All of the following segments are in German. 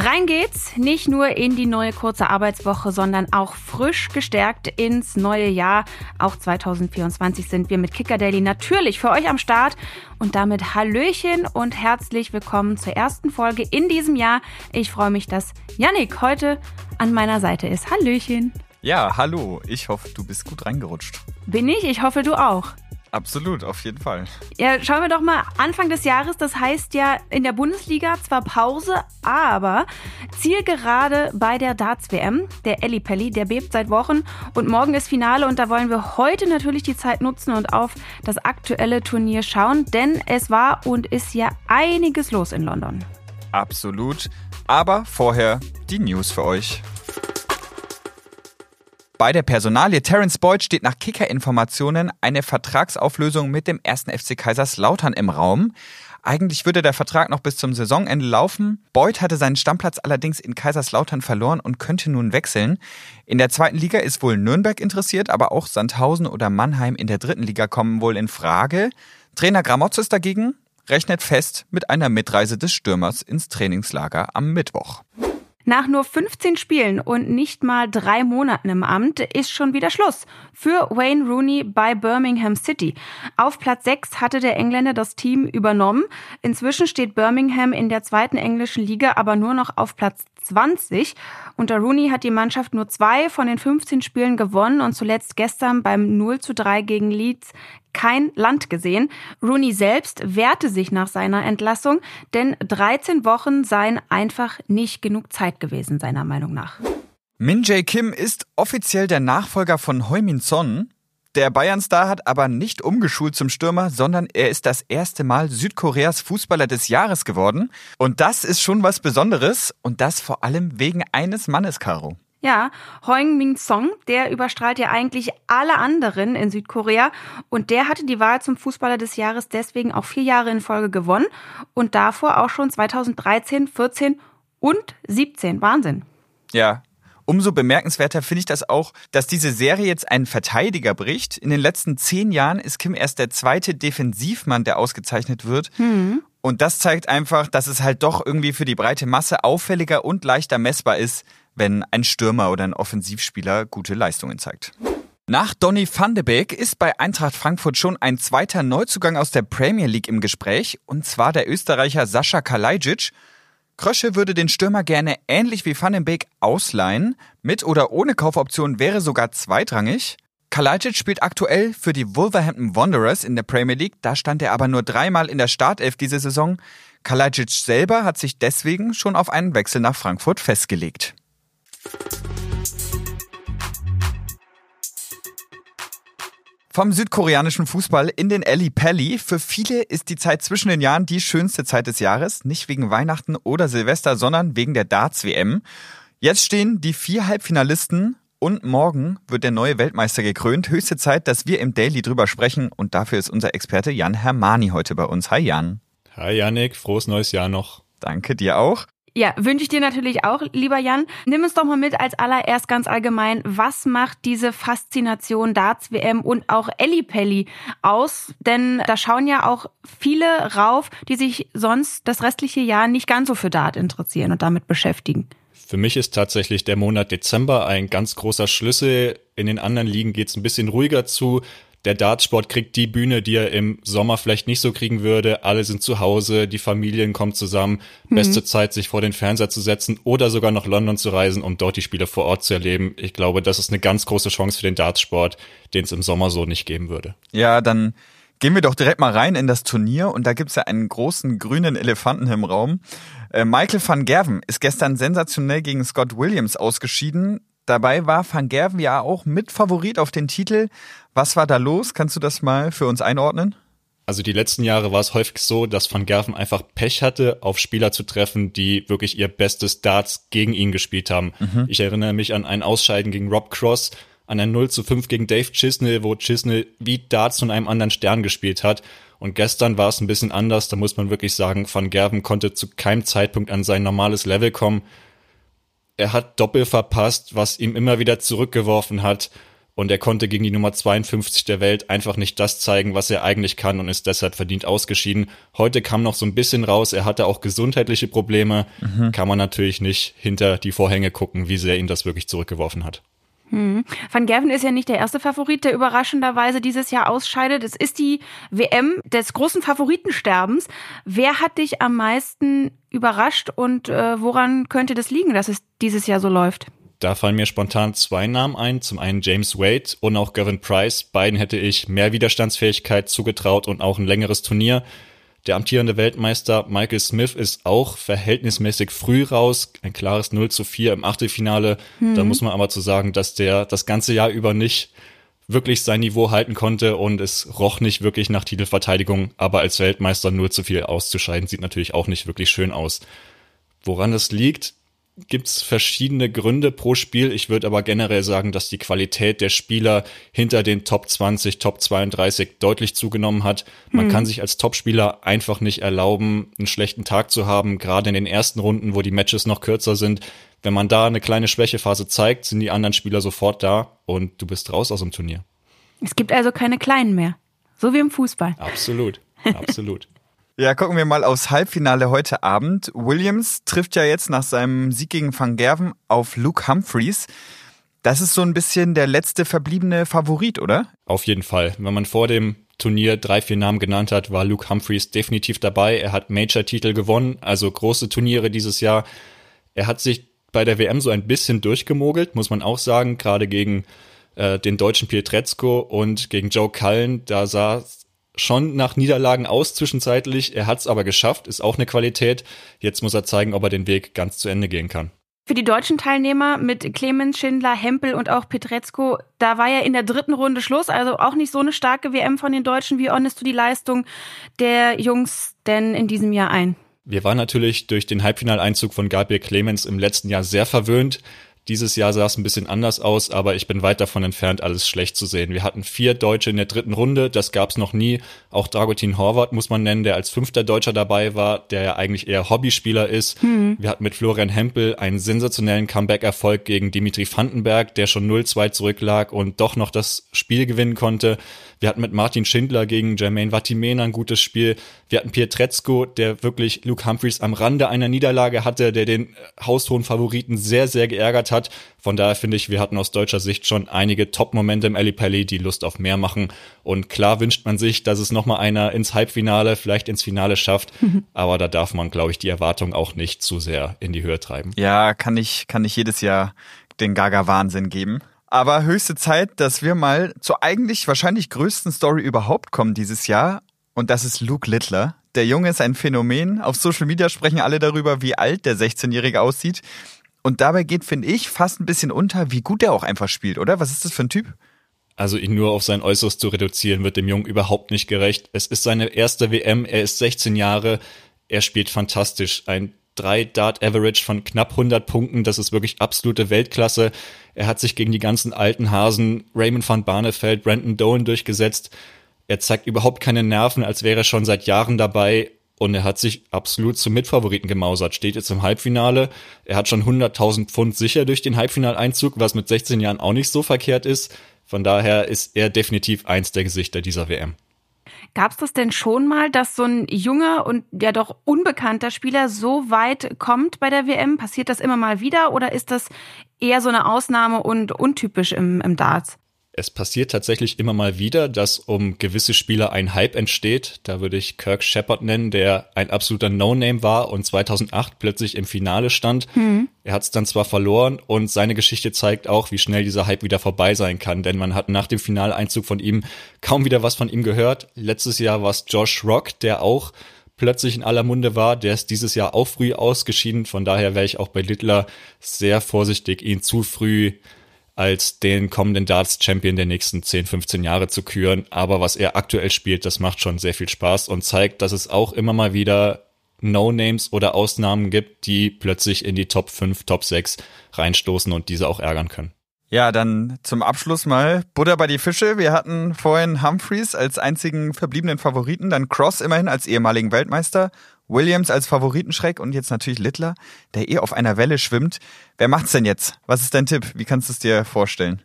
Rein geht's nicht nur in die neue kurze Arbeitswoche, sondern auch frisch gestärkt ins neue Jahr. Auch 2024 sind wir mit Kicker Daily natürlich für euch am Start. Und damit Hallöchen und herzlich willkommen zur ersten Folge in diesem Jahr. Ich freue mich, dass Yannick heute an meiner Seite ist. Hallöchen. Ja, hallo. Ich hoffe, du bist gut reingerutscht. Bin ich? Ich hoffe, du auch. Absolut, auf jeden Fall. Ja, schauen wir doch mal Anfang des Jahres. Das heißt ja in der Bundesliga zwar Pause, aber Zielgerade bei der Darts-WM. Der Elli Pelli, der bebt seit Wochen und morgen ist Finale und da wollen wir heute natürlich die Zeit nutzen und auf das aktuelle Turnier schauen, denn es war und ist ja einiges los in London. Absolut. Aber vorher die News für euch. Bei der Personalie Terence Boyd steht nach Kicker-Informationen eine Vertragsauflösung mit dem ersten FC Kaiserslautern im Raum. Eigentlich würde der Vertrag noch bis zum Saisonende laufen. Boyd hatte seinen Stammplatz allerdings in Kaiserslautern verloren und könnte nun wechseln. In der zweiten Liga ist wohl Nürnberg interessiert, aber auch Sandhausen oder Mannheim in der dritten Liga kommen wohl in Frage. Trainer Gramotzes dagegen rechnet fest mit einer Mitreise des Stürmers ins Trainingslager am Mittwoch. Nach nur 15 Spielen und nicht mal drei Monaten im Amt ist schon wieder Schluss für Wayne Rooney bei Birmingham City. Auf Platz 6 hatte der Engländer das Team übernommen. Inzwischen steht Birmingham in der zweiten englischen Liga aber nur noch auf Platz 20. Unter Rooney hat die Mannschaft nur zwei von den 15 Spielen gewonnen und zuletzt gestern beim 0 zu 3 gegen Leeds kein Land gesehen. Rooney selbst wehrte sich nach seiner Entlassung, denn 13 Wochen seien einfach nicht genug Zeit gewesen, seiner Meinung nach. Min Jae Kim ist offiziell der Nachfolger von Hoi Min Son. Der Bayern-Star hat aber nicht umgeschult zum Stürmer, sondern er ist das erste Mal Südkoreas Fußballer des Jahres geworden. Und das ist schon was Besonderes und das vor allem wegen eines Mannes, Caro. Ja, Hoing Min Song, der überstrahlt ja eigentlich alle anderen in Südkorea und der hatte die Wahl zum Fußballer des Jahres deswegen auch vier Jahre in Folge gewonnen und davor auch schon 2013, 14 und 17. Wahnsinn. Ja, Umso bemerkenswerter finde ich das auch, dass diese Serie jetzt einen Verteidiger bricht. In den letzten zehn Jahren ist Kim erst der zweite Defensivmann, der ausgezeichnet wird. Mhm. Und das zeigt einfach, dass es halt doch irgendwie für die breite Masse auffälliger und leichter messbar ist, wenn ein Stürmer oder ein Offensivspieler gute Leistungen zeigt. Nach Donny van de Beek ist bei Eintracht Frankfurt schon ein zweiter Neuzugang aus der Premier League im Gespräch, und zwar der Österreicher Sascha Kalajic. Krösche würde den Stürmer gerne ähnlich wie Van den Beek ausleihen. Mit oder ohne Kaufoption wäre sogar zweitrangig. Kalajdzic spielt aktuell für die Wolverhampton Wanderers in der Premier League. Da stand er aber nur dreimal in der Startelf diese Saison. Kalajdzic selber hat sich deswegen schon auf einen Wechsel nach Frankfurt festgelegt. Vom südkoreanischen Fußball in den Alley Pally. Für viele ist die Zeit zwischen den Jahren die schönste Zeit des Jahres. Nicht wegen Weihnachten oder Silvester, sondern wegen der Darts-WM. Jetzt stehen die vier Halbfinalisten und morgen wird der neue Weltmeister gekrönt. Höchste Zeit, dass wir im Daily drüber sprechen. Und dafür ist unser Experte Jan Hermani heute bei uns. Hi Jan. Hi Janik, frohes neues Jahr noch. Danke dir auch. Ja, wünsche ich dir natürlich auch, lieber Jan. Nimm uns doch mal mit als allererst ganz allgemein. Was macht diese Faszination Darts WM und auch Ellipelli aus? Denn da schauen ja auch viele rauf, die sich sonst das restliche Jahr nicht ganz so für Dart interessieren und damit beschäftigen. Für mich ist tatsächlich der Monat Dezember ein ganz großer Schlüssel. In den anderen Ligen geht es ein bisschen ruhiger zu der Dartsport kriegt die Bühne, die er im Sommer vielleicht nicht so kriegen würde. Alle sind zu Hause, die Familien kommen zusammen. Mhm. Beste Zeit, sich vor den Fernseher zu setzen oder sogar nach London zu reisen, um dort die Spiele vor Ort zu erleben. Ich glaube, das ist eine ganz große Chance für den Dartsport, den es im Sommer so nicht geben würde. Ja, dann gehen wir doch direkt mal rein in das Turnier und da gibt's ja einen großen grünen Elefanten im Raum. Äh, Michael van Gerven ist gestern sensationell gegen Scott Williams ausgeschieden. Dabei war Van Gerven ja auch Mitfavorit auf den Titel. Was war da los? Kannst du das mal für uns einordnen? Also die letzten Jahre war es häufig so, dass Van Gerven einfach Pech hatte, auf Spieler zu treffen, die wirklich ihr bestes Darts gegen ihn gespielt haben. Mhm. Ich erinnere mich an ein Ausscheiden gegen Rob Cross, an ein 0 zu 5 gegen Dave Chisnell, wo Chisnell wie Darts von einem anderen Stern gespielt hat. Und gestern war es ein bisschen anders, da muss man wirklich sagen, Van Gerven konnte zu keinem Zeitpunkt an sein normales Level kommen er hat Doppel verpasst, was ihm immer wieder zurückgeworfen hat. und er konnte gegen die Nummer 52 der Welt einfach nicht das zeigen, was er eigentlich kann und ist deshalb verdient ausgeschieden. Heute kam noch so ein bisschen raus, er hatte auch gesundheitliche Probleme. Mhm. Kann man natürlich nicht hinter die Vorhänge gucken, wie sehr ihn das wirklich zurückgeworfen hat. Hm. Van Gerven ist ja nicht der erste Favorit, der überraschenderweise dieses Jahr ausscheidet. Es ist die WM des großen Favoritensterbens. Wer hat dich am meisten überrascht und äh, woran könnte das liegen, dass es dieses Jahr so läuft? Da fallen mir spontan zwei Namen ein. Zum einen James Wade und auch Gavin Price. Beiden hätte ich mehr Widerstandsfähigkeit zugetraut und auch ein längeres Turnier. Der amtierende Weltmeister Michael Smith ist auch verhältnismäßig früh raus. Ein klares 0 zu 4 im Achtelfinale. Mhm. Da muss man aber zu sagen, dass der das ganze Jahr über nicht wirklich sein Niveau halten konnte und es roch nicht wirklich nach Titelverteidigung. Aber als Weltmeister 0 zu 4 auszuscheiden, sieht natürlich auch nicht wirklich schön aus. Woran das liegt, gibt's verschiedene Gründe pro Spiel. Ich würde aber generell sagen, dass die Qualität der Spieler hinter den Top 20, Top 32 deutlich zugenommen hat. Man hm. kann sich als Topspieler einfach nicht erlauben, einen schlechten Tag zu haben, gerade in den ersten Runden, wo die Matches noch kürzer sind. Wenn man da eine kleine Schwächephase zeigt, sind die anderen Spieler sofort da und du bist raus aus dem Turnier. Es gibt also keine Kleinen mehr. So wie im Fußball. Absolut. Absolut. Ja, gucken wir mal aufs Halbfinale heute Abend. Williams trifft ja jetzt nach seinem Sieg gegen Van Gerven auf Luke Humphreys. Das ist so ein bisschen der letzte verbliebene Favorit, oder? Auf jeden Fall. Wenn man vor dem Turnier drei, vier Namen genannt hat, war Luke Humphreys definitiv dabei. Er hat Major-Titel gewonnen, also große Turniere dieses Jahr. Er hat sich bei der WM so ein bisschen durchgemogelt, muss man auch sagen, gerade gegen äh, den deutschen Pietrezco und gegen Joe Cullen. Da sah schon nach Niederlagen aus zwischenzeitlich. Er hat es aber geschafft, ist auch eine Qualität. Jetzt muss er zeigen, ob er den Weg ganz zu Ende gehen kann. Für die deutschen Teilnehmer mit Clemens, Schindler, Hempel und auch Petrezko, da war ja in der dritten Runde Schluss. Also auch nicht so eine starke WM von den Deutschen. Wie ordnest du die Leistung der Jungs denn in diesem Jahr ein? Wir waren natürlich durch den Halbfinaleinzug von Gabriel Clemens im letzten Jahr sehr verwöhnt. Dieses Jahr sah es ein bisschen anders aus, aber ich bin weit davon entfernt, alles schlecht zu sehen. Wir hatten vier Deutsche in der dritten Runde, das gab es noch nie. Auch Dragutin Horvath muss man nennen, der als fünfter Deutscher dabei war, der ja eigentlich eher Hobbyspieler ist. Mhm. Wir hatten mit Florian Hempel einen sensationellen Comeback-Erfolg gegen Dimitri Vandenberg, der schon 0-2 zurücklag und doch noch das Spiel gewinnen konnte. Wir hatten mit Martin Schindler gegen Jermaine Vatimena ein gutes Spiel. Wir hatten Pietrezco, der wirklich Luke Humphreys am Rande einer Niederlage hatte, der den haushohen Favoriten sehr, sehr geärgert hat. Von daher finde ich, wir hatten aus deutscher Sicht schon einige Top-Momente im Ali Pelli, die Lust auf mehr machen. Und klar wünscht man sich, dass es nochmal einer ins Halbfinale, vielleicht ins Finale schafft. Aber da darf man, glaube ich, die Erwartung auch nicht zu sehr in die Höhe treiben. Ja, kann ich, kann ich jedes Jahr den Gaga-Wahnsinn geben. Aber höchste Zeit, dass wir mal zur eigentlich wahrscheinlich größten Story überhaupt kommen dieses Jahr. Und das ist Luke Littler. Der Junge ist ein Phänomen. Auf Social Media sprechen alle darüber, wie alt der 16-Jährige aussieht. Und dabei geht, finde ich, fast ein bisschen unter, wie gut er auch einfach spielt, oder? Was ist das für ein Typ? Also ihn nur auf sein Äußeres zu reduzieren, wird dem Jungen überhaupt nicht gerecht. Es ist seine erste WM, er ist 16 Jahre, er spielt fantastisch. Ein 3 Dart Average von knapp 100 Punkten, das ist wirklich absolute Weltklasse. Er hat sich gegen die ganzen alten Hasen, Raymond van Barneveld, Brandon Dolan durchgesetzt. Er zeigt überhaupt keine Nerven, als wäre er schon seit Jahren dabei. Und er hat sich absolut zum Mitfavoriten gemausert. Steht jetzt im Halbfinale. Er hat schon 100.000 Pfund sicher durch den Halbfinaleinzug, was mit 16 Jahren auch nicht so verkehrt ist. Von daher ist er definitiv eins der Gesichter dieser WM. Gab es das denn schon mal, dass so ein junger und ja doch unbekannter Spieler so weit kommt bei der WM? Passiert das immer mal wieder oder ist das eher so eine Ausnahme und untypisch im, im Darts? Es passiert tatsächlich immer mal wieder, dass um gewisse Spieler ein Hype entsteht. Da würde ich Kirk Shepard nennen, der ein absoluter No-Name war und 2008 plötzlich im Finale stand. Mhm. Er hat es dann zwar verloren und seine Geschichte zeigt auch, wie schnell dieser Hype wieder vorbei sein kann, denn man hat nach dem Finaleinzug von ihm kaum wieder was von ihm gehört. Letztes Jahr war es Josh Rock, der auch plötzlich in aller Munde war. Der ist dieses Jahr auch früh ausgeschieden. Von daher wäre ich auch bei Littler sehr vorsichtig, ihn zu früh als den kommenden Darts-Champion der nächsten 10, 15 Jahre zu küren. Aber was er aktuell spielt, das macht schon sehr viel Spaß und zeigt, dass es auch immer mal wieder No-Names oder Ausnahmen gibt, die plötzlich in die Top 5, Top 6 reinstoßen und diese auch ärgern können. Ja, dann zum Abschluss mal Butter bei die Fische. Wir hatten vorhin Humphreys als einzigen verbliebenen Favoriten, dann Cross immerhin als ehemaligen Weltmeister, Williams als Favoritenschreck und jetzt natürlich Littler, der eh auf einer Welle schwimmt. Wer macht's denn jetzt? Was ist dein Tipp? Wie kannst du es dir vorstellen?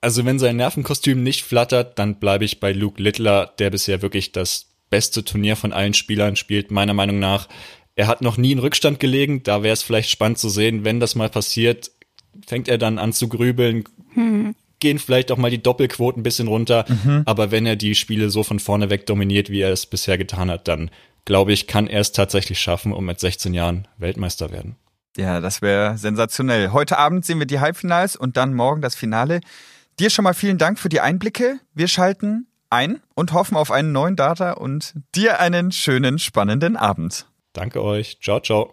Also wenn sein Nervenkostüm nicht flattert, dann bleibe ich bei Luke Littler, der bisher wirklich das beste Turnier von allen Spielern spielt, meiner Meinung nach. Er hat noch nie in Rückstand gelegen, da wäre es vielleicht spannend zu sehen, wenn das mal passiert, fängt er dann an zu grübeln, hm. gehen vielleicht auch mal die Doppelquoten ein bisschen runter, mhm. aber wenn er die Spiele so von vorne weg dominiert, wie er es bisher getan hat, dann glaube ich, kann er es tatsächlich schaffen und mit 16 Jahren Weltmeister werden. Ja, das wäre sensationell. Heute Abend sehen wir die Halbfinals und dann morgen das Finale. Dir schon mal vielen Dank für die Einblicke. Wir schalten ein und hoffen auf einen neuen Data und dir einen schönen, spannenden Abend. Danke euch. Ciao, ciao.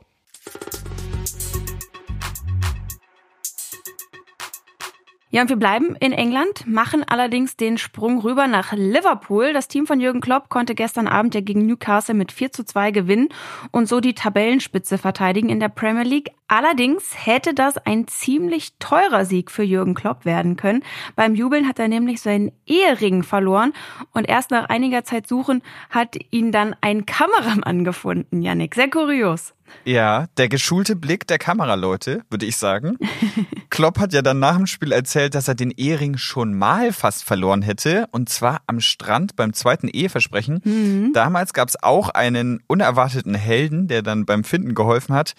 Ja, und wir bleiben in England, machen allerdings den Sprung rüber nach Liverpool. Das Team von Jürgen Klopp konnte gestern Abend ja gegen Newcastle mit 4 zu 2 gewinnen und so die Tabellenspitze verteidigen in der Premier League. Allerdings hätte das ein ziemlich teurer Sieg für Jürgen Klopp werden können. Beim Jubeln hat er nämlich seinen Ehering verloren und erst nach einiger Zeit Suchen hat ihn dann ein Kameramann gefunden, Yannick. Sehr kurios. Ja, der geschulte Blick der Kameraleute, würde ich sagen. Klopp hat ja dann nach dem Spiel erzählt, dass er den Ehering schon mal fast verloren hätte. Und zwar am Strand beim zweiten Eheversprechen. Mhm. Damals gab es auch einen unerwarteten Helden, der dann beim Finden geholfen hat.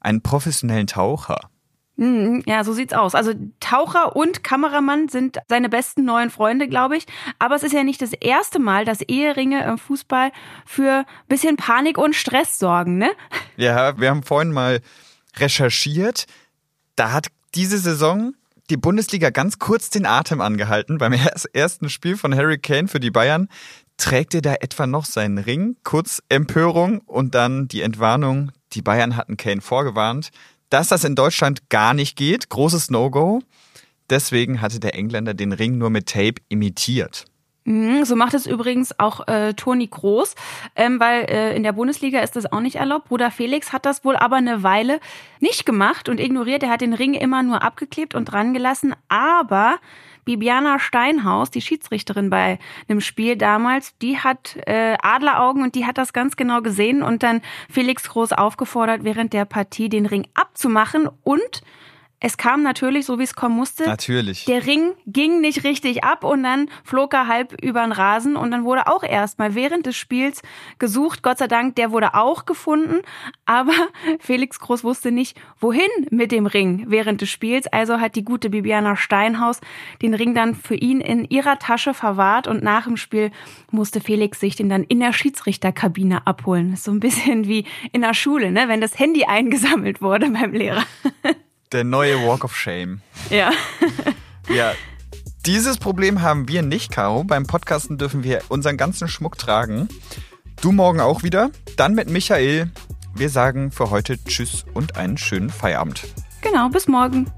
Einen professionellen Taucher. Mhm, ja, so sieht's aus. Also Taucher und Kameramann sind seine besten neuen Freunde, glaube ich. Aber es ist ja nicht das erste Mal, dass Eheringe im Fußball für bisschen Panik und Stress sorgen, ne? Ja, wir haben vorhin mal recherchiert. Da hat diese Saison die Bundesliga ganz kurz den Atem angehalten. Beim ersten Spiel von Harry Kane für die Bayern trägt er da etwa noch seinen Ring. Kurz Empörung und dann die Entwarnung. Die Bayern hatten Kane vorgewarnt dass das in Deutschland gar nicht geht. Großes No-Go. Deswegen hatte der Engländer den Ring nur mit Tape imitiert. Mhm, so macht es übrigens auch äh, Toni Groß, ähm, weil äh, in der Bundesliga ist das auch nicht erlaubt. Bruder Felix hat das wohl aber eine Weile nicht gemacht und ignoriert. Er hat den Ring immer nur abgeklebt und dran gelassen. Aber Bibiana Steinhaus, die Schiedsrichterin bei einem Spiel damals, die hat äh, Adleraugen und die hat das ganz genau gesehen und dann Felix Groß aufgefordert, während der Partie den Ring abzumachen und es kam natürlich, so wie es kommen musste. Natürlich. Der Ring ging nicht richtig ab und dann flog er halb über den Rasen und dann wurde auch erstmal während des Spiels gesucht. Gott sei Dank, der wurde auch gefunden. Aber Felix Groß wusste nicht, wohin mit dem Ring während des Spiels. Also hat die gute Bibiana Steinhaus den Ring dann für ihn in ihrer Tasche verwahrt und nach dem Spiel musste Felix sich den dann in der Schiedsrichterkabine abholen. So ein bisschen wie in der Schule, ne? wenn das Handy eingesammelt wurde beim Lehrer. Der neue Walk of Shame. Ja. ja. Dieses Problem haben wir nicht, Caro. Beim Podcasten dürfen wir unseren ganzen Schmuck tragen. Du morgen auch wieder. Dann mit Michael. Wir sagen für heute Tschüss und einen schönen Feierabend. Genau, bis morgen.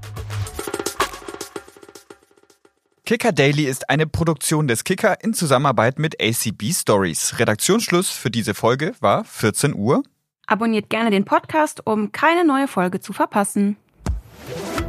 Kicker Daily ist eine Produktion des Kicker in Zusammenarbeit mit ACB Stories. Redaktionsschluss für diese Folge war 14 Uhr. Abonniert gerne den Podcast, um keine neue Folge zu verpassen. you.